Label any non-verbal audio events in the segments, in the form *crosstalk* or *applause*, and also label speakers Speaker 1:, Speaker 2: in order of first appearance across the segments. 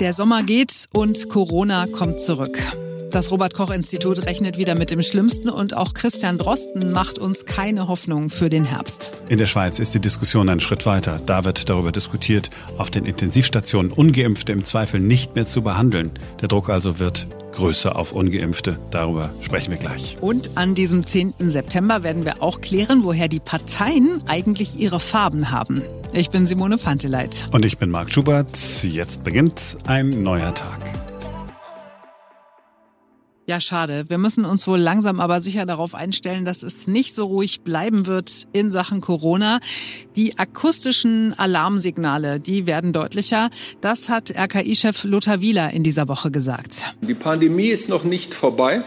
Speaker 1: Der Sommer geht und Corona kommt zurück. Das Robert Koch Institut rechnet wieder mit dem Schlimmsten und auch Christian Drosten macht uns keine Hoffnung für den Herbst.
Speaker 2: In der Schweiz ist die Diskussion einen Schritt weiter. Da wird darüber diskutiert, auf den Intensivstationen ungeimpfte im Zweifel nicht mehr zu behandeln. Der Druck also wird größer auf ungeimpfte. Darüber sprechen wir gleich.
Speaker 1: Und an diesem 10. September werden wir auch klären, woher die Parteien eigentlich ihre Farben haben. Ich bin Simone Panteleit.
Speaker 2: Und ich bin Marc Schubert. Jetzt beginnt ein neuer Tag.
Speaker 1: Ja, schade. Wir müssen uns wohl langsam aber sicher darauf einstellen, dass es nicht so ruhig bleiben wird in Sachen Corona. Die akustischen Alarmsignale, die werden deutlicher. Das hat RKI-Chef Lothar Wieler in dieser Woche gesagt.
Speaker 3: Die Pandemie ist noch nicht vorbei.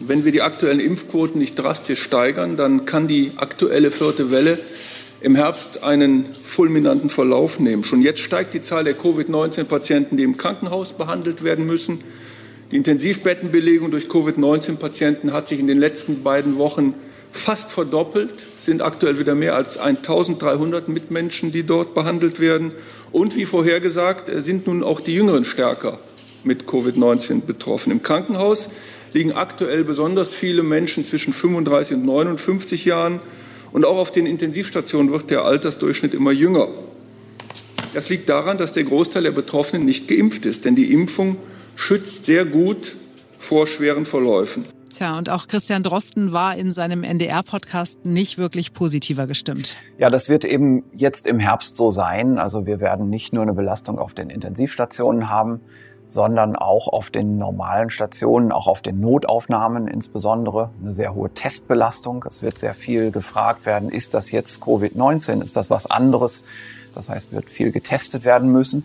Speaker 3: Wenn wir die aktuellen Impfquoten nicht drastisch steigern, dann kann die aktuelle vierte Welle im Herbst einen fulminanten Verlauf nehmen. Schon jetzt steigt die Zahl der Covid-19-Patienten, die im Krankenhaus behandelt werden müssen. Die Intensivbettenbelegung durch Covid-19-Patienten hat sich in den letzten beiden Wochen fast verdoppelt, sind aktuell wieder mehr als 1300 Mitmenschen, die dort behandelt werden. Und wie vorhergesagt, sind nun auch die Jüngeren stärker mit Covid-19 betroffen. Im Krankenhaus liegen aktuell besonders viele Menschen zwischen 35 und 59 Jahren. Und auch auf den Intensivstationen wird der Altersdurchschnitt immer jünger. Das liegt daran, dass der Großteil der Betroffenen nicht geimpft ist, denn die Impfung schützt sehr gut vor schweren Verläufen.
Speaker 1: Tja, und auch Christian Drosten war in seinem NDR-Podcast nicht wirklich positiver gestimmt.
Speaker 4: Ja, das wird eben jetzt im Herbst so sein. Also wir werden nicht nur eine Belastung auf den Intensivstationen haben, sondern auch auf den normalen Stationen, auch auf den Notaufnahmen insbesondere. Eine sehr hohe Testbelastung. Es wird sehr viel gefragt werden, ist das jetzt Covid-19? Ist das was anderes? Das heißt, wird viel getestet werden müssen.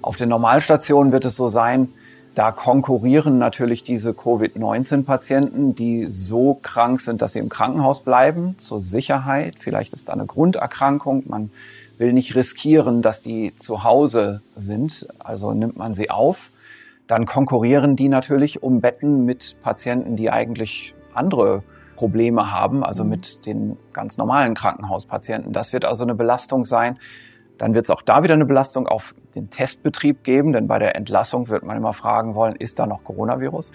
Speaker 4: Auf den Normalstationen wird es so sein, da konkurrieren natürlich diese Covid-19-Patienten, die so krank sind, dass sie im Krankenhaus bleiben, zur Sicherheit. Vielleicht ist da eine Grunderkrankung. Man will nicht riskieren, dass die zu Hause sind, also nimmt man sie auf. Dann konkurrieren die natürlich um Betten mit Patienten, die eigentlich andere Probleme haben, also mit den ganz normalen Krankenhauspatienten. Das wird also eine Belastung sein. Dann wird es auch da wieder eine Belastung auf den Testbetrieb geben, denn bei der Entlassung wird man immer fragen wollen, ist da noch Coronavirus?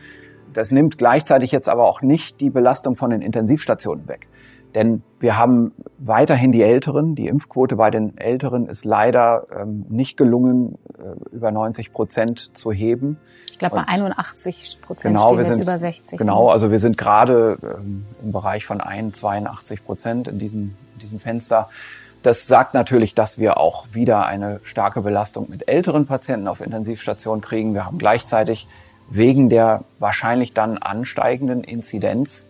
Speaker 4: Das nimmt gleichzeitig jetzt aber auch nicht die Belastung von den Intensivstationen weg. Denn wir haben weiterhin die Älteren. Die Impfquote bei den Älteren ist leider ähm, nicht gelungen, äh, über 90 Prozent zu heben.
Speaker 5: Ich glaube, bei 81 Prozent
Speaker 4: genau, wir sind,
Speaker 5: über 60.
Speaker 4: Genau, also wir sind gerade ähm, im Bereich von 1, 82 Prozent in diesem, in diesem Fenster. Das sagt natürlich, dass wir auch wieder eine starke Belastung mit älteren Patienten auf Intensivstationen kriegen. Wir haben gleichzeitig wegen der wahrscheinlich dann ansteigenden Inzidenz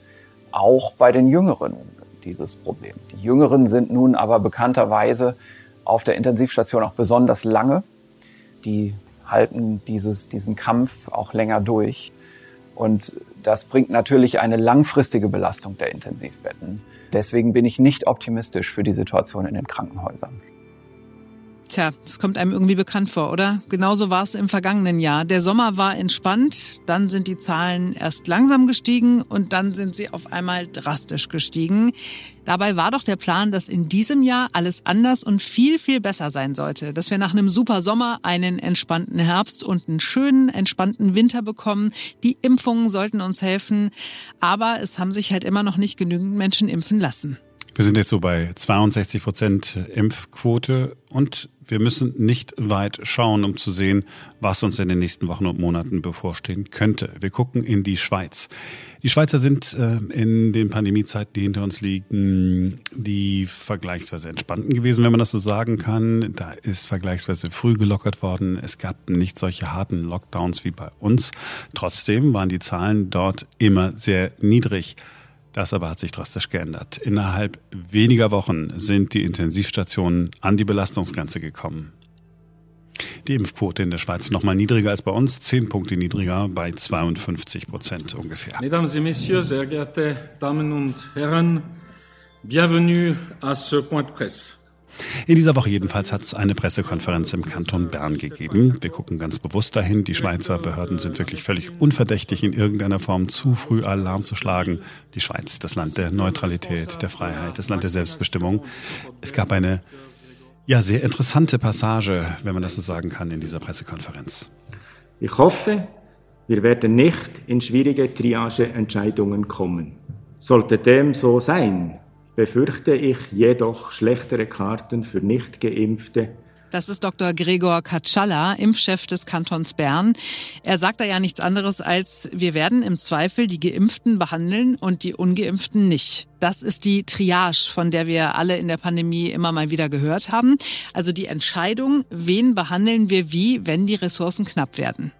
Speaker 4: auch bei den Jüngeren dieses Problem. Die Jüngeren sind nun aber bekannterweise auf der Intensivstation auch besonders lange. Die halten dieses, diesen Kampf auch länger durch. Und das bringt natürlich eine langfristige Belastung der Intensivbetten. Deswegen bin ich nicht optimistisch für die Situation in den Krankenhäusern.
Speaker 1: Tja, das kommt einem irgendwie bekannt vor, oder? Genauso war es im vergangenen Jahr. Der Sommer war entspannt, dann sind die Zahlen erst langsam gestiegen und dann sind sie auf einmal drastisch gestiegen. Dabei war doch der Plan, dass in diesem Jahr alles anders und viel, viel besser sein sollte. Dass wir nach einem super Sommer einen entspannten Herbst und einen schönen, entspannten Winter bekommen. Die Impfungen sollten uns helfen. Aber es haben sich halt immer noch nicht genügend Menschen impfen lassen.
Speaker 2: Wir sind jetzt so bei 62 Prozent Impfquote und wir müssen nicht weit schauen, um zu sehen, was uns in den nächsten Wochen und Monaten bevorstehen könnte. Wir gucken in die Schweiz. Die Schweizer sind äh, in den Pandemiezeiten, die hinter uns liegen, die vergleichsweise entspannten gewesen, wenn man das so sagen kann. Da ist vergleichsweise früh gelockert worden. Es gab nicht solche harten Lockdowns wie bei uns. Trotzdem waren die Zahlen dort immer sehr niedrig. Das aber hat sich drastisch geändert. Innerhalb weniger Wochen sind die Intensivstationen an die Belastungsgrenze gekommen. Die Impfquote in der Schweiz noch mal niedriger als bei uns, zehn Punkte niedriger, bei 52 Prozent ungefähr.
Speaker 6: Mesdames et Messieurs, sehr geehrte Damen und Herren, bienvenue à ce point de presse.
Speaker 2: In dieser Woche jedenfalls hat es eine Pressekonferenz im Kanton Bern gegeben. Wir gucken ganz bewusst dahin. Die Schweizer Behörden sind wirklich völlig unverdächtig, in irgendeiner Form zu früh Alarm zu schlagen. Die Schweiz, das Land der Neutralität, der Freiheit, das Land der Selbstbestimmung. Es gab eine ja, sehr interessante Passage, wenn man das so sagen kann, in dieser Pressekonferenz.
Speaker 7: Ich hoffe, wir werden nicht in schwierige Triageentscheidungen kommen. Sollte dem so sein, befürchte ich jedoch schlechtere Karten für Nichtgeimpfte
Speaker 1: das ist Dr. Gregor Katschalla, Impfchef des Kantons Bern. Er sagt da ja nichts anderes als, wir werden im Zweifel die Geimpften behandeln und die Ungeimpften nicht. Das ist die Triage, von der wir alle in der Pandemie immer mal wieder gehört haben. Also die Entscheidung, wen behandeln wir wie, wenn die Ressourcen knapp werden.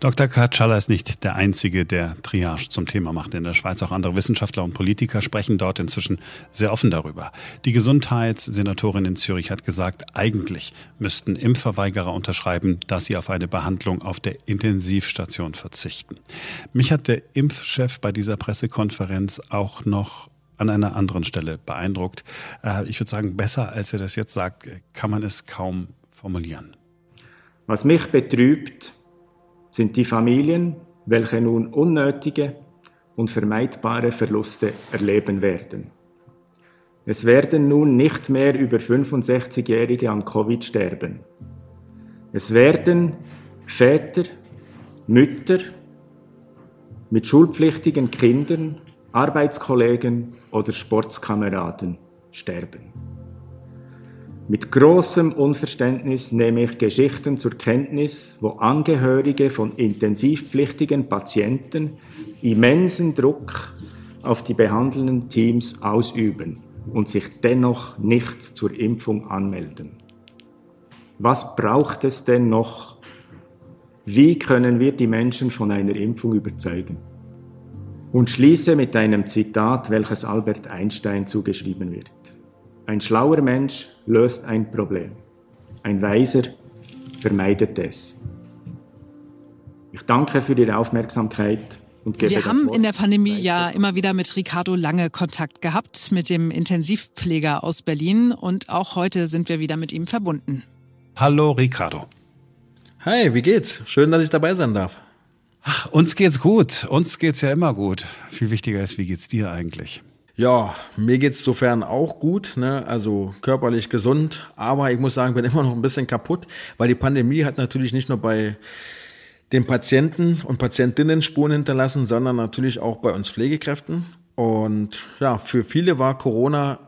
Speaker 2: Dr. Katschalla ist nicht der Einzige, der Triage zum Thema macht in der Schweiz. Auch andere Wissenschaftler und Politiker sprechen dort inzwischen sehr offen darüber. Die Gesundheitssenatorin in Zürich hat gesagt, eigentlich müssten Impfverweigerer unterschreiben, dass sie auf eine Behandlung auf der Intensivstation verzichten. Mich hat der Impfchef bei dieser Pressekonferenz auch noch an einer anderen Stelle beeindruckt. Äh, ich würde sagen, besser als er das jetzt sagt, kann man es kaum formulieren.
Speaker 7: Was mich betrübt, sind die Familien, welche nun unnötige und vermeidbare Verluste erleben werden. Es werden nun nicht mehr über 65-Jährige an Covid sterben. Es werden Väter, Mütter mit schulpflichtigen Kindern Arbeitskollegen oder Sportskameraden sterben. Mit großem Unverständnis nehme ich Geschichten zur Kenntnis, wo Angehörige von intensivpflichtigen Patienten immensen Druck auf die behandelnden Teams ausüben und sich dennoch nicht zur Impfung anmelden. Was braucht es denn noch? Wie können wir die Menschen von einer Impfung überzeugen? und schließe mit einem Zitat, welches Albert Einstein zugeschrieben wird. Ein schlauer Mensch löst ein Problem, ein Weiser vermeidet es. Ich danke für Ihre Aufmerksamkeit. Und gebe
Speaker 1: Wir haben in der Pandemie ja immer wieder mit Ricardo Lange Kontakt gehabt, mit dem Intensivpfleger aus Berlin. Und auch heute sind wir wieder mit ihm verbunden.
Speaker 2: Hallo Ricardo.
Speaker 8: Hi, wie geht's? Schön, dass ich dabei sein darf.
Speaker 2: Ach, uns geht's gut. Uns geht's ja immer gut. Viel wichtiger ist, wie geht's dir eigentlich?
Speaker 8: Ja, mir geht's sofern auch gut, ne? also körperlich gesund, aber ich muss sagen, bin *laughs* immer noch ein bisschen kaputt, weil die Pandemie hat natürlich nicht nur bei den Patienten und Patientinnen Spuren hinterlassen, sondern natürlich auch bei uns Pflegekräften. Und ja, für viele war Corona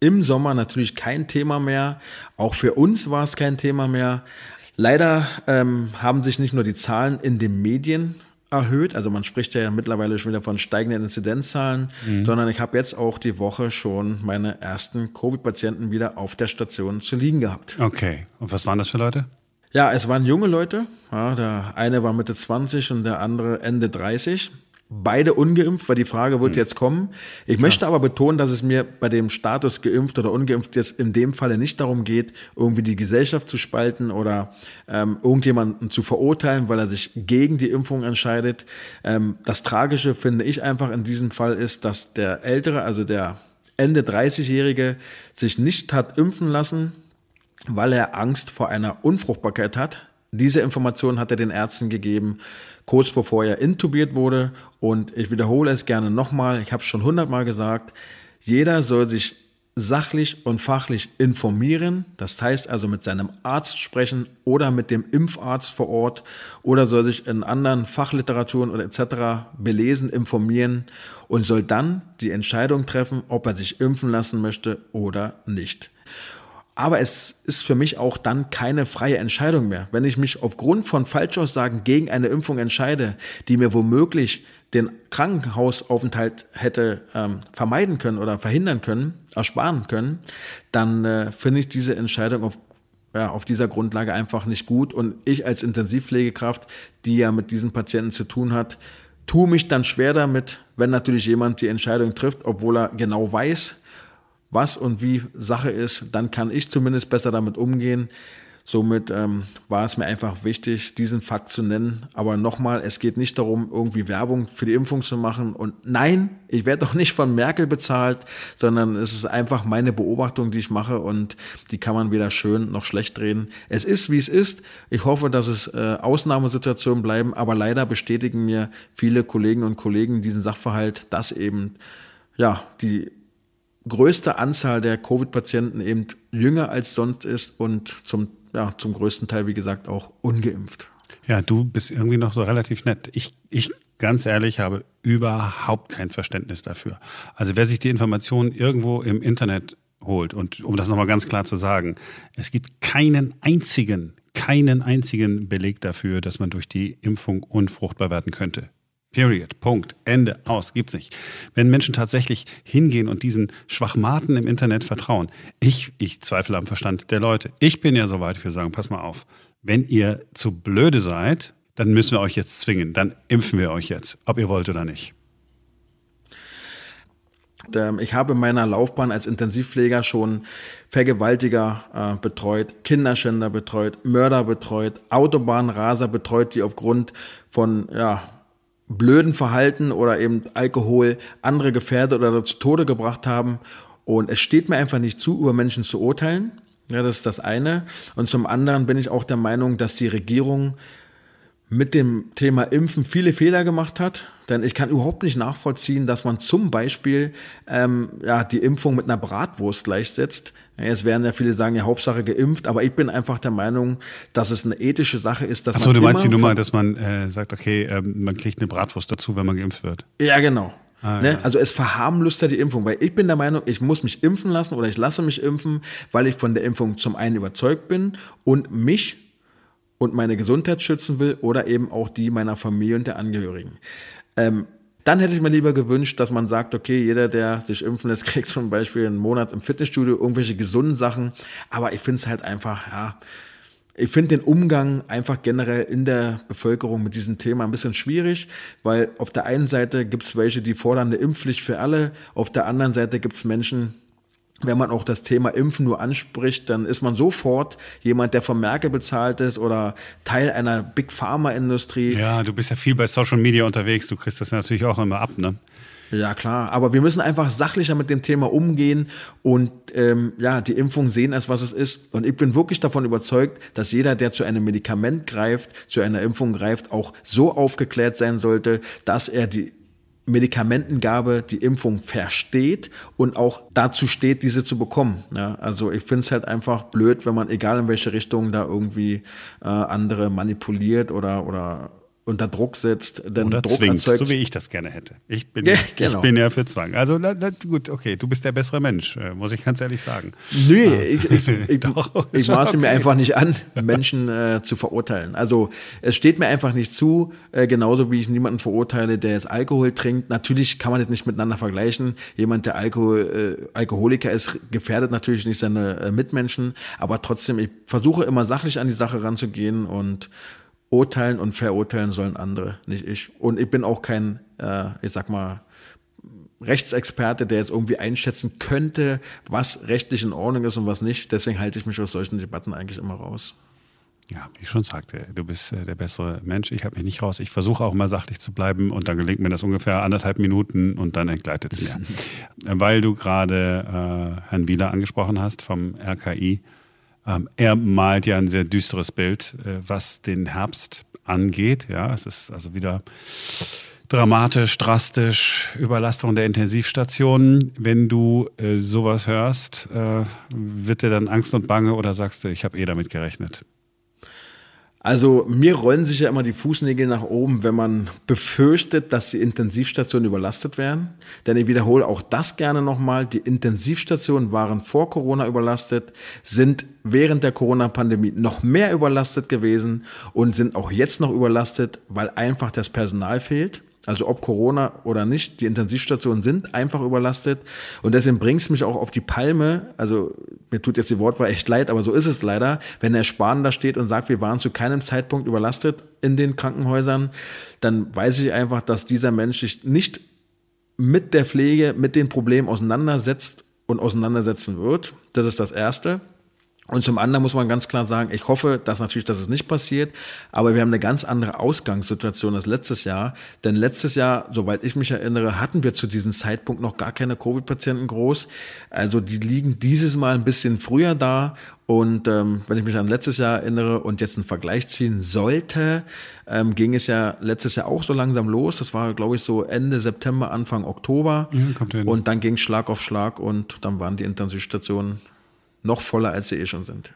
Speaker 8: im Sommer natürlich kein Thema mehr. Auch für uns war es kein Thema mehr. Leider ähm, haben sich nicht nur die Zahlen in den Medien erhöht, also man spricht ja mittlerweile schon wieder von steigenden Inzidenzzahlen, mhm. sondern ich habe jetzt auch die Woche schon meine ersten Covid-Patienten wieder auf der Station zu liegen gehabt.
Speaker 2: Okay, und was waren das für Leute?
Speaker 8: Ja, es waren junge Leute. Ja, der eine war Mitte 20 und der andere Ende 30 beide ungeimpft, weil die Frage wird hm. jetzt kommen. Ich möchte aber betonen, dass es mir bei dem Status geimpft oder ungeimpft jetzt in dem Falle nicht darum geht, irgendwie die Gesellschaft zu spalten oder ähm, irgendjemanden zu verurteilen, weil er sich gegen die Impfung entscheidet. Ähm, das Tragische finde ich einfach in diesem Fall ist, dass der Ältere, also der Ende 30-Jährige, sich nicht hat impfen lassen, weil er Angst vor einer Unfruchtbarkeit hat. Diese Information hat er den Ärzten gegeben kurz bevor er intubiert wurde. Und ich wiederhole es gerne nochmal, ich habe es schon hundertmal gesagt, jeder soll sich sachlich und fachlich informieren, das heißt also mit seinem Arzt sprechen oder mit dem Impfarzt vor Ort oder soll sich in anderen Fachliteraturen oder etc. belesen, informieren und soll dann die Entscheidung treffen, ob er sich impfen lassen möchte oder nicht. Aber es ist für mich auch dann keine freie Entscheidung mehr. Wenn ich mich aufgrund von Falschaussagen gegen eine Impfung entscheide, die mir womöglich den Krankenhausaufenthalt hätte ähm, vermeiden können oder verhindern können, ersparen können, dann äh, finde ich diese Entscheidung auf, ja, auf dieser Grundlage einfach nicht gut. Und ich als Intensivpflegekraft, die ja mit diesen Patienten zu tun hat, tue mich dann schwer damit, wenn natürlich jemand die Entscheidung trifft, obwohl er genau weiß, was und wie Sache ist, dann kann ich zumindest besser damit umgehen. Somit ähm, war es mir einfach wichtig, diesen Fakt zu nennen. Aber nochmal, es geht nicht darum, irgendwie Werbung für die Impfung zu machen. Und nein, ich werde doch nicht von Merkel bezahlt, sondern es ist einfach meine Beobachtung, die ich mache und die kann man weder schön noch schlecht drehen. Es ist, wie es ist. Ich hoffe, dass es äh, Ausnahmesituationen bleiben, aber leider bestätigen mir viele Kollegen und Kollegen diesen Sachverhalt, dass eben ja die größte Anzahl der Covid-Patienten eben jünger als sonst ist und zum, ja, zum größten Teil, wie gesagt, auch ungeimpft.
Speaker 2: Ja, du bist irgendwie noch so relativ nett. Ich, ich ganz ehrlich habe überhaupt kein Verständnis dafür. Also wer sich die Informationen irgendwo im Internet holt und um das nochmal ganz klar zu sagen, es gibt keinen einzigen, keinen einzigen Beleg dafür, dass man durch die Impfung unfruchtbar werden könnte. Period. Punkt. Ende. Aus. Gibt's nicht. Wenn Menschen tatsächlich hingehen und diesen Schwachmaten im Internet vertrauen, ich, ich zweifle am Verstand der Leute. Ich bin ja so weit für sagen, pass mal auf. Wenn ihr zu blöde seid, dann müssen wir euch jetzt zwingen. Dann impfen wir euch jetzt, ob ihr wollt oder nicht.
Speaker 8: Ähm, ich habe in meiner Laufbahn als Intensivpfleger schon Vergewaltiger äh, betreut, Kinderschänder betreut, Mörder betreut, Autobahnraser betreut, die aufgrund von ja, blöden Verhalten oder eben Alkohol andere gefährdet oder zu Tode gebracht haben. Und es steht mir einfach nicht zu, über Menschen zu urteilen. Ja, das ist das eine. Und zum anderen bin ich auch der Meinung, dass die Regierung mit dem Thema Impfen viele Fehler gemacht hat. Denn ich kann überhaupt nicht nachvollziehen, dass man zum Beispiel ähm, ja, die Impfung mit einer Bratwurst gleichsetzt. Jetzt werden ja viele sagen, ja, Hauptsache geimpft, aber ich bin einfach der Meinung, dass es eine ethische Sache ist, dass
Speaker 2: Ach so,
Speaker 8: man.
Speaker 2: du meinst die Nummer, dass man äh, sagt, okay, ähm, man kriegt eine Bratwurst dazu, wenn man geimpft wird.
Speaker 8: Ja, genau.
Speaker 2: Ah,
Speaker 8: ne?
Speaker 2: ja.
Speaker 8: Also es verharmlost ja die Impfung, weil ich bin der Meinung, ich muss mich impfen lassen oder ich lasse mich impfen, weil ich von der Impfung zum einen überzeugt bin und mich und meine Gesundheit schützen will oder eben auch die meiner Familie und der Angehörigen. Ähm, dann hätte ich mir lieber gewünscht, dass man sagt, okay, jeder, der sich impfen lässt, *laughs* kriegt zum Beispiel einen Monat im Fitnessstudio irgendwelche gesunden Sachen. Aber ich finde es halt einfach, ja, ich finde den Umgang einfach generell in der Bevölkerung mit diesem Thema ein bisschen schwierig, weil auf der einen Seite gibt es welche, die fordern eine Impfpflicht für alle, auf der anderen Seite gibt es Menschen, wenn man auch das Thema Impfen nur anspricht, dann ist man sofort jemand, der von Merkel bezahlt ist oder Teil einer Big Pharma Industrie.
Speaker 2: Ja, du bist ja viel bei Social Media unterwegs. Du kriegst das natürlich auch immer ab, ne?
Speaker 8: Ja, klar. Aber wir müssen einfach sachlicher mit dem Thema umgehen und ähm, ja, die Impfung sehen, als was es ist. Und ich bin wirklich davon überzeugt, dass jeder, der zu einem Medikament greift, zu einer Impfung greift, auch so aufgeklärt sein sollte, dass er die Medikamentengabe, die Impfung versteht und auch dazu steht, diese zu bekommen. Ja, also ich finde es halt einfach blöd, wenn man, egal in welche Richtung, da irgendwie äh, andere manipuliert oder, oder unter Druck setzt, denn
Speaker 2: Oder
Speaker 8: Druck
Speaker 2: zwingt,
Speaker 8: erzeugt.
Speaker 2: so wie ich das gerne hätte. Ich bin,
Speaker 8: Ja, *laughs* genau.
Speaker 2: ich bin ja für Zwang. Also na, na, gut, okay, du bist der bessere Mensch, äh, muss ich ganz ehrlich sagen.
Speaker 8: Nö, ich, ich, ich, *laughs*
Speaker 2: Doch,
Speaker 8: ich *laughs* maße mir
Speaker 2: okay.
Speaker 8: einfach nicht an, Menschen äh, zu verurteilen. Also es steht mir einfach nicht zu, äh, genauso wie ich niemanden verurteile, der jetzt Alkohol trinkt. Natürlich kann man das nicht miteinander vergleichen. Jemand, der Alkohol, äh, Alkoholiker ist, gefährdet natürlich nicht seine äh, Mitmenschen. Aber trotzdem, ich versuche immer sachlich an die Sache ranzugehen und urteilen und verurteilen sollen andere, nicht ich. Und ich bin auch kein, äh, ich sag mal, Rechtsexperte, der jetzt irgendwie einschätzen könnte, was rechtlich in Ordnung ist und was nicht. Deswegen halte ich mich aus solchen Debatten eigentlich immer raus.
Speaker 2: Ja, wie ich schon sagte, du bist äh, der bessere Mensch. Ich habe mich nicht raus. Ich versuche auch immer sachlich zu bleiben und dann gelingt mir das ungefähr anderthalb Minuten und dann entgleitet es mir. *laughs* Weil du gerade äh, Herrn Wieler angesprochen hast vom RKI. Ähm, er malt ja ein sehr düsteres Bild, äh, was den Herbst angeht. Ja, es ist also wieder dramatisch, drastisch, Überlastung der Intensivstationen. Wenn du äh, sowas hörst, äh, wird dir dann Angst und Bange oder sagst du, ich habe eh damit gerechnet?
Speaker 8: Also mir rollen sich ja immer die Fußnägel nach oben, wenn man befürchtet, dass die Intensivstationen überlastet werden. Denn ich wiederhole auch das gerne nochmal. Die Intensivstationen waren vor Corona überlastet, sind während der Corona-Pandemie noch mehr überlastet gewesen und sind auch jetzt noch überlastet, weil einfach das Personal fehlt. Also ob Corona oder nicht, die Intensivstationen sind einfach überlastet. Und deswegen bringt es mich auch auf die Palme. Also mir tut jetzt die Wortwahl echt leid, aber so ist es leider. Wenn Herr Spahn da steht und sagt, wir waren zu keinem Zeitpunkt überlastet in den Krankenhäusern, dann weiß ich einfach, dass dieser Mensch sich nicht mit der Pflege, mit den Problemen auseinandersetzt und auseinandersetzen wird. Das ist das Erste. Und zum anderen muss man ganz klar sagen, ich hoffe, dass natürlich, dass es nicht passiert, aber wir haben eine ganz andere Ausgangssituation als letztes Jahr. Denn letztes Jahr, soweit ich mich erinnere, hatten wir zu diesem Zeitpunkt noch gar keine Covid-Patienten groß. Also die liegen dieses Mal ein bisschen früher da. Und ähm, wenn ich mich an letztes Jahr erinnere und jetzt einen Vergleich ziehen sollte, ähm, ging es ja letztes Jahr auch so langsam los. Das war, glaube ich, so Ende September, Anfang Oktober.
Speaker 2: Ja, kommt hin.
Speaker 8: und dann ging es Schlag auf Schlag und dann waren die Intensivstationen noch voller, als sie eh schon sind.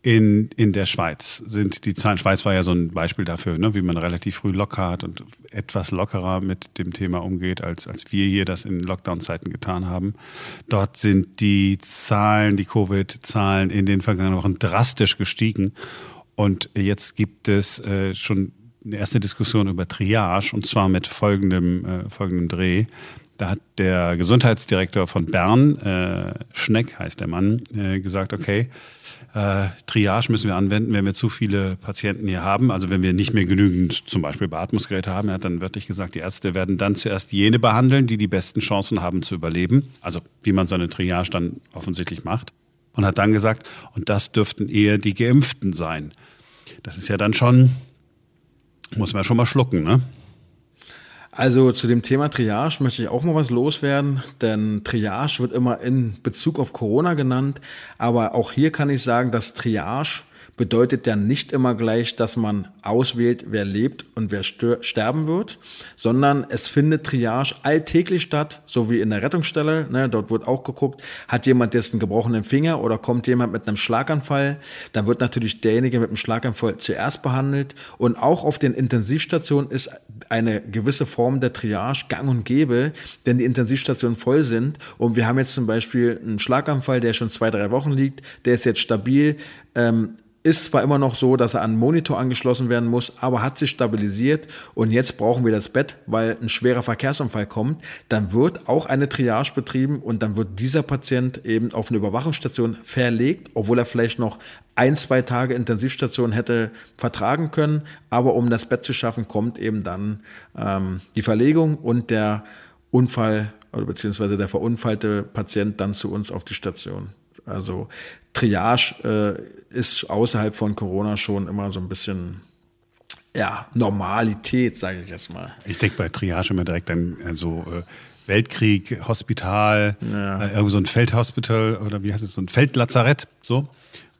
Speaker 2: In, in der Schweiz sind die Zahlen, Schweiz war ja so ein Beispiel dafür, ne, wie man relativ früh locker hat und etwas lockerer mit dem Thema umgeht, als, als wir hier das in Lockdown-Zeiten getan haben. Dort sind die Zahlen, die Covid-Zahlen in den vergangenen Wochen drastisch gestiegen. Und jetzt gibt es äh, schon eine erste Diskussion über Triage und zwar mit folgendem, äh, folgendem Dreh. Da hat der Gesundheitsdirektor von Bern, äh, Schneck heißt der Mann, äh, gesagt, okay, äh, Triage müssen wir anwenden, wenn wir zu viele Patienten hier haben. Also wenn wir nicht mehr genügend zum Beispiel Beatmungsgeräte haben. Er hat dann wörtlich gesagt, die Ärzte werden dann zuerst jene behandeln, die die besten Chancen haben zu überleben. Also wie man so eine Triage dann offensichtlich macht. Und hat dann gesagt, und das dürften eher die Geimpften sein. Das ist ja dann schon, muss man schon mal schlucken, ne?
Speaker 8: Also zu dem Thema Triage möchte ich auch mal was loswerden, denn Triage wird immer in Bezug auf Corona genannt, aber auch hier kann ich sagen, dass Triage bedeutet ja nicht immer gleich, dass man auswählt, wer lebt und wer sterben wird, sondern es findet Triage alltäglich statt, so wie in der Rettungsstelle. Ne, dort wird auch geguckt, hat jemand jetzt einen gebrochenen Finger oder kommt jemand mit einem Schlaganfall. Dann wird natürlich derjenige mit dem Schlaganfall zuerst behandelt. Und auch auf den Intensivstationen ist eine gewisse Form der Triage gang und gäbe, denn die Intensivstationen voll sind. Und wir haben jetzt zum Beispiel einen Schlaganfall, der schon zwei, drei Wochen liegt, der ist jetzt stabil. Ähm, ist zwar immer noch so, dass er an einen Monitor angeschlossen werden muss, aber hat sich stabilisiert und jetzt brauchen wir das Bett, weil ein schwerer Verkehrsunfall kommt. Dann wird auch eine Triage betrieben und dann wird dieser Patient eben auf eine Überwachungsstation verlegt, obwohl er vielleicht noch ein, zwei Tage Intensivstation hätte vertragen können. Aber um das Bett zu schaffen, kommt eben dann ähm, die Verlegung und der Unfall oder beziehungsweise der verunfallte Patient dann zu uns auf die Station. Also Triage äh, ist außerhalb von Corona schon immer so ein bisschen ja, Normalität, sage ich jetzt mal.
Speaker 2: Ich denke bei Triage immer direkt an so äh, Weltkrieg, Hospital, ja. äh, irgendwo so ein Feldhospital oder wie heißt es, so ein Feldlazarett, so.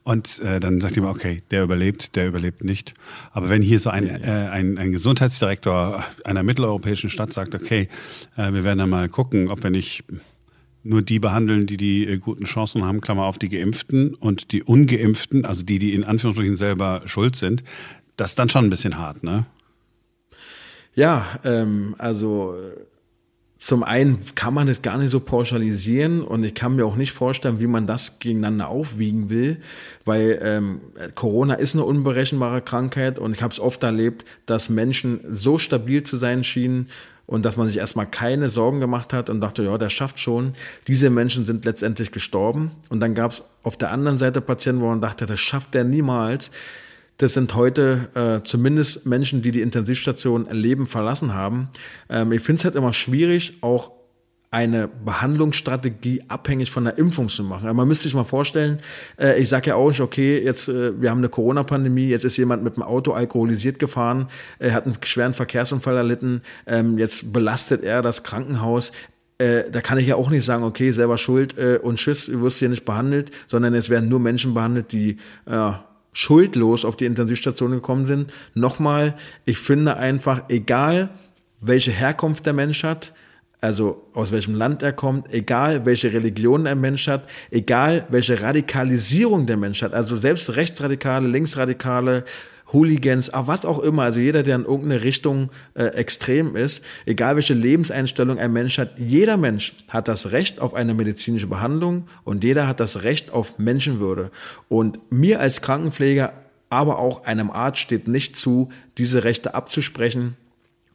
Speaker 2: Und äh, dann sagt jemand, okay, der überlebt, der überlebt nicht. Aber wenn hier so ein, äh, ein, ein Gesundheitsdirektor einer mitteleuropäischen Stadt sagt, okay, äh, wir werden dann mal gucken, ob wir nicht nur die behandeln, die die äh, guten Chancen haben, Klammer auf die Geimpften und die Ungeimpften, also die, die in Anführungsstrichen selber schuld sind, das ist dann schon ein bisschen hart, ne?
Speaker 8: Ja, ähm, also zum einen kann man es gar nicht so pauschalisieren und ich kann mir auch nicht vorstellen, wie man das gegeneinander aufwiegen will, weil ähm, Corona ist eine unberechenbare Krankheit und ich habe es oft erlebt, dass Menschen so stabil zu sein schienen und dass man sich erstmal keine Sorgen gemacht hat und dachte, ja, der schafft schon. Diese Menschen sind letztendlich gestorben. Und dann gab es auf der anderen Seite Patienten, wo man dachte, das schafft der niemals. Das sind heute äh, zumindest Menschen, die die Intensivstation Leben verlassen haben. Ähm, ich finde es halt immer schwierig, auch eine Behandlungsstrategie abhängig von der Impfung zu machen. Man müsste sich mal vorstellen, äh, ich sage ja auch nicht, okay, jetzt äh, wir haben eine Corona-Pandemie, jetzt ist jemand mit dem Auto alkoholisiert gefahren, er hat einen schweren Verkehrsunfall erlitten, ähm, jetzt belastet er das Krankenhaus. Äh, da kann ich ja auch nicht sagen, okay, selber schuld und tschüss, du wirst hier nicht behandelt, sondern es werden nur Menschen behandelt, die schuldlos auf die Intensivstation gekommen sind. Nochmal, ich finde einfach, egal welche Herkunft der Mensch hat, also aus welchem Land er kommt, egal welche Religion ein Mensch hat, egal welche Radikalisierung der Mensch hat, also selbst Rechtsradikale, Linksradikale, Hooligans, auch was auch immer, also jeder, der in irgendeine Richtung äh, extrem ist, egal welche Lebenseinstellung ein Mensch hat, jeder Mensch hat das Recht auf eine medizinische Behandlung und jeder hat das Recht auf Menschenwürde. Und mir als Krankenpfleger, aber auch einem Arzt steht nicht zu, diese Rechte abzusprechen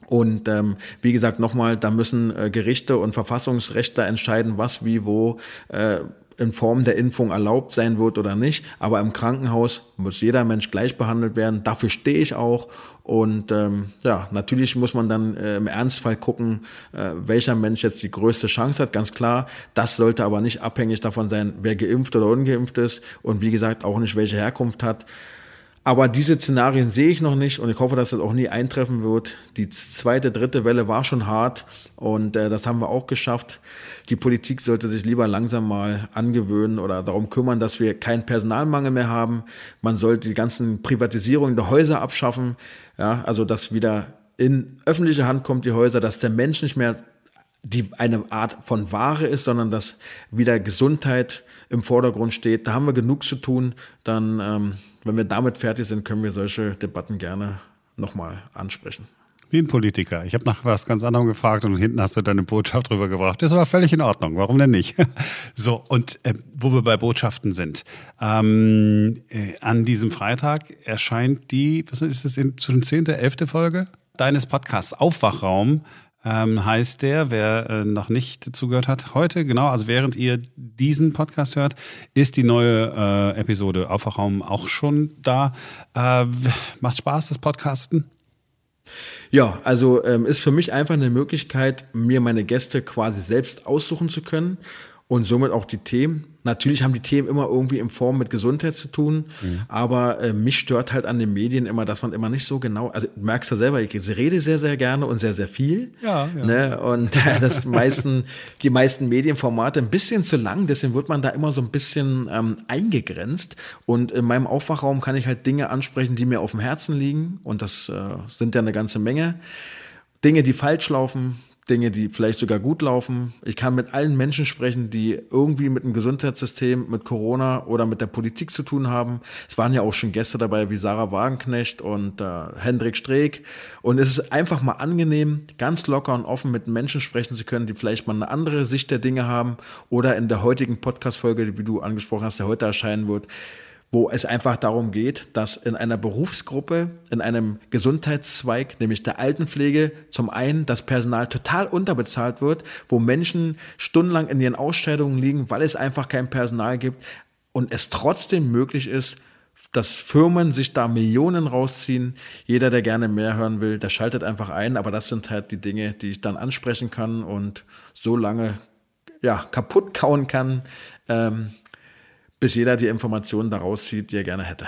Speaker 8: und ähm, wie gesagt, nochmal, da müssen äh, Gerichte und Verfassungsrechte entscheiden, was, wie, wo äh, in Form der Impfung erlaubt sein wird oder nicht. Aber im Krankenhaus muss jeder Mensch gleich behandelt werden. Dafür stehe ich auch. Und ähm, ja, natürlich muss man dann äh, im Ernstfall gucken, äh, welcher Mensch jetzt die größte Chance hat. Ganz klar. Das sollte aber nicht abhängig davon sein, wer geimpft oder ungeimpft ist. Und wie gesagt, auch nicht welche Herkunft hat. Aber diese Szenarien sehe ich noch nicht und ich hoffe, dass das auch nie eintreffen wird. Die zweite, dritte Welle war schon hart und äh, das haben wir auch geschafft. Die Politik sollte sich lieber langsam mal angewöhnen oder darum kümmern, dass wir keinen Personalmangel mehr haben. Man sollte die ganzen Privatisierungen der Häuser abschaffen, ja, also dass wieder in öffentliche Hand kommt die Häuser, dass der Mensch nicht mehr die eine Art von Ware ist, sondern dass wieder Gesundheit im Vordergrund steht. Da haben wir genug zu tun. Dann, ähm, wenn wir damit fertig sind, können wir solche Debatten gerne nochmal ansprechen.
Speaker 2: Wie ein Politiker. Ich habe nach was ganz anderem gefragt und hinten hast du deine Botschaft rübergebracht. Das war völlig in Ordnung. Warum denn nicht? *laughs* So, und äh, wo wir bei Botschaften sind. Ähm, äh, an diesem Freitag erscheint die, was ist das, in, zwischen 10. und 11. Folge deines Podcasts Aufwachraum ähm, heißt der, wer äh, noch nicht zugehört hat. Heute, genau, also während ihr diesen Podcast hört, ist die neue äh, Episode Aufwachraum auch schon da. Äh, macht Spaß, das Podcasten?
Speaker 8: Ja, also ähm, ist für mich einfach eine Möglichkeit, mir meine Gäste quasi selbst aussuchen zu können und somit auch die Themen. Natürlich haben die Themen immer irgendwie in Form mit Gesundheit zu tun, mhm. aber äh, mich stört halt an den Medien immer, dass man immer nicht so genau, also du merkst ja selber, ich rede sehr, sehr gerne und sehr, sehr viel.
Speaker 2: Ja, ja.
Speaker 8: Ne? Und *laughs* äh, das meisten, die meisten Medienformate ein bisschen zu lang, deswegen wird man da immer so ein bisschen ähm, eingegrenzt. Und in meinem Aufwachraum kann ich halt Dinge ansprechen, die mir auf dem Herzen liegen. Und das äh, sind ja eine ganze Menge. Dinge, die falsch laufen, Dinge, die vielleicht sogar gut laufen. Ich kann mit allen Menschen sprechen, die irgendwie mit dem Gesundheitssystem, mit Corona oder mit der Politik zu tun haben. Es waren ja auch schon Gäste dabei wie Sarah Wagenknecht und äh, Hendrik Streeck. Und es ist einfach mal angenehm, ganz locker und offen mit Menschen sprechen zu können, die vielleicht mal eine andere Sicht der Dinge haben oder in der heutigen Podcast-Folge, wie du angesprochen hast, der heute erscheinen wird, wo es einfach darum geht, dass in einer Berufsgruppe, in einem Gesundheitszweig, nämlich der Altenpflege, zum einen das Personal total unterbezahlt wird, wo Menschen stundenlang in ihren Ausscheidungen liegen, weil es einfach kein Personal gibt und es trotzdem möglich ist, dass Firmen sich da Millionen rausziehen. Jeder, der gerne mehr hören will, der schaltet einfach ein. Aber das sind halt die Dinge, die ich dann ansprechen kann und so lange ja, kaputt kauen kann, ähm, bis jeder die Informationen daraus zieht, die er gerne hätte.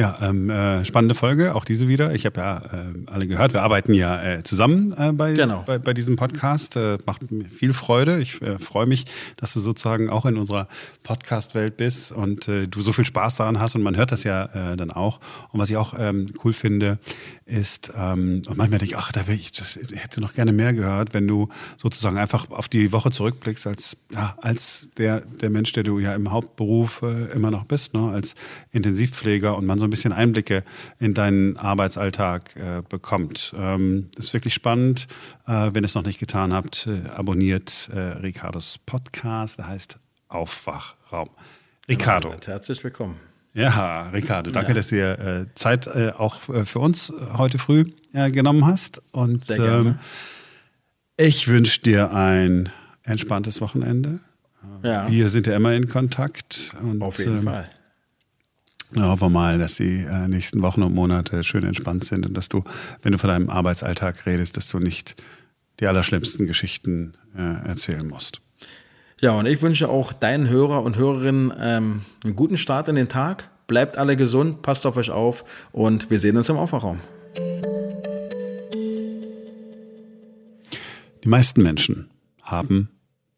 Speaker 2: Ja, ähm, äh, spannende Folge, auch diese wieder. Ich habe ja äh, alle gehört, wir arbeiten ja äh, zusammen äh, bei, genau. bei, bei, diesem Podcast. Äh, macht mir viel Freude. Ich äh, freue mich, dass du sozusagen auch in unserer Podcast-Welt bist und du so viel Spaß daran hast und man hört das ja dann auch. Und was ich auch ähm, cool finde, ist, ähm, und manchmal denke ich, ach, da will ich, das hätte noch gerne mehr gehört, wenn du sozusagen einfach auf die Woche zurückblickst als, ja, als der, der Mensch, der du ja im Hauptberuf immer noch bist, ne, als Intensivpfleger und man so ein bisschen Einblicke in deinen Arbeitsalltag äh, bekommt. Ähm, ist wirklich spannend. Äh, wenn ihr es noch nicht getan habt, äh, abonniert äh, Ricardos Podcast, der heißt Aufwachraum. Ricardo.
Speaker 8: Herzlich willkommen.
Speaker 2: Ja, Ricardo, danke, ja. dass du dir äh, Zeit äh, auch für uns heute früh genommen hast. Und
Speaker 8: Sehr gerne. Ähm,
Speaker 2: ich wünsche dir ein entspanntes Wochenende. Ja. Wir sind ja immer in Kontakt.
Speaker 8: Und, Auf jeden ähm, Fall.
Speaker 2: Ja, hoffen wir mal, dass die äh, nächsten Wochen und Monate schön entspannt sind und dass du, wenn du von deinem Arbeitsalltag redest, dass du nicht die allerschlimmsten Geschichten äh, erzählen musst.
Speaker 8: Ja, und ich wünsche auch deinen Hörer und Hörerinnen ähm, einen guten Start in den Tag. Bleibt alle gesund, passt auf euch auf und wir sehen uns im Aufwachraum.
Speaker 2: Die meisten Menschen haben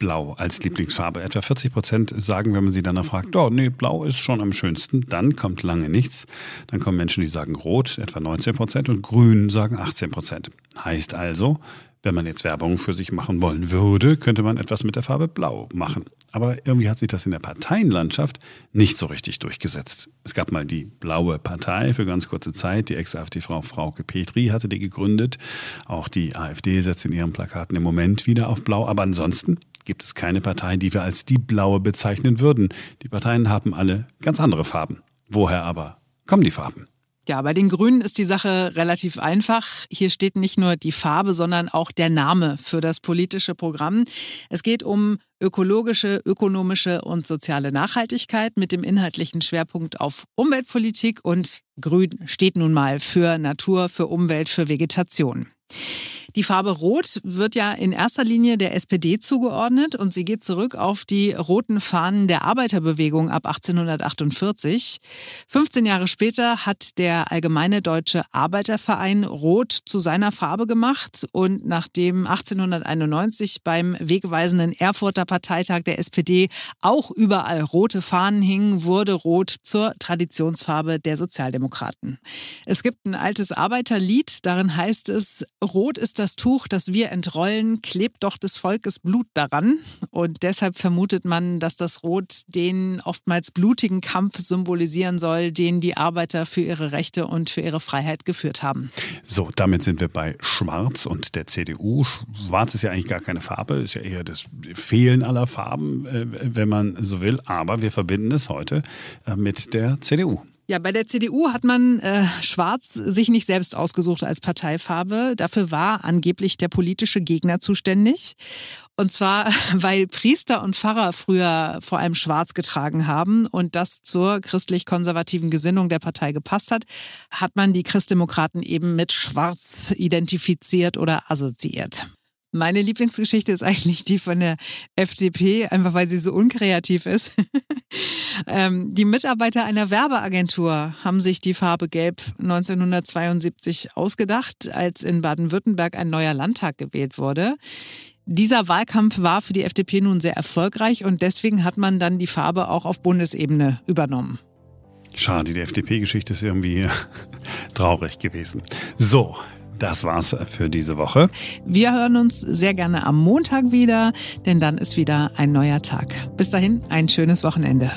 Speaker 2: Blau als Lieblingsfarbe. Etwa 40 Prozent sagen, wenn man sie danach fragt, oh nee, Blau ist schon am schönsten. Dann kommt lange nichts. Dann kommen Menschen, die sagen Rot, etwa 19 Prozent und Grün sagen 18 Prozent. Heißt also, wenn man jetzt Werbung für sich machen wollen würde, könnte man etwas mit der Farbe Blau machen. Aber irgendwie hat sich das in der Parteienlandschaft nicht so richtig durchgesetzt. Es gab mal die Blaue Partei für ganz kurze Zeit. Die Ex-AfD-Frau Frauke Petri hatte die gegründet. Auch die AfD setzt in ihren Plakaten im Moment wieder auf Blau. Aber ansonsten gibt es keine Partei, die wir als die Blaue bezeichnen würden. Die Parteien haben alle ganz andere Farben. Woher aber kommen die Farben?
Speaker 1: Ja, bei den Grünen ist die Sache relativ einfach. Hier steht nicht nur die Farbe, sondern auch der Name für das politische Programm. Es geht um ökologische, ökonomische und soziale Nachhaltigkeit mit dem inhaltlichen Schwerpunkt auf Umweltpolitik und Grün steht nun mal für Natur, für Umwelt, für Vegetation. Die Farbe Rot wird ja in erster Linie der SPD zugeordnet und sie geht zurück auf die roten Fahnen der Arbeiterbewegung ab 1848. 15 Jahre später hat der Allgemeine Deutsche Arbeiterverein Rot zu seiner Farbe gemacht und nachdem 1891 beim wegweisenden Erfurter Parteitag der SPD auch überall rote Fahnen hingen, wurde Rot zur Traditionsfarbe der Sozialdemokraten. Es gibt ein altes Arbeiterlied, darin heißt es, Rot ist das Tuch, das wir entrollen, klebt doch des Volkes Blut daran. Und deshalb vermutet man, dass das Rot den oftmals blutigen Kampf symbolisieren soll, den die Arbeiter für ihre Rechte und für ihre Freiheit geführt haben.
Speaker 2: So, damit sind wir bei Schwarz und der CDU. Schwarz ist ja eigentlich gar keine Farbe, ist ja eher das Fehlen aller Farben, äh, wenn man so will. Aber wir verbinden es heute äh, mit der CDU.
Speaker 1: Ja, bei der CDU hat man äh, Schwarz sich nicht selbst ausgesucht als Parteifarbe. Dafür war angeblich der politische Gegner zuständig. Und zwar, *laughs* weil Priester und Pfarrer früher vor allem Schwarz getragen haben und das zur christlich-konservativen Gesinnung der Partei gepasst hat, hat man die Christdemokraten eben mit Schwarz identifiziert oder assoziiert. Meine Lieblingsgeschichte ist eigentlich die von der FDP, einfach weil sie so unkreativ ist. *laughs* ähm, die Mitarbeiter einer Werbeagentur haben sich die Farbe Gelb 1972 ausgedacht, als in Baden-Württemberg ein neuer Landtag gewählt wurde. Dieser Wahlkampf war für die FDP nun sehr erfolgreich und deswegen hat man dann die Farbe auch auf Bundesebene übernommen.
Speaker 2: Schade, die FDP-Geschichte ist irgendwie *laughs* traurig gewesen. So, das war's für diese Woche.
Speaker 1: Wir hören uns sehr gerne am Montag wieder, denn dann ist wieder ein neuer Tag. Bis dahin ein schönes Wochenende.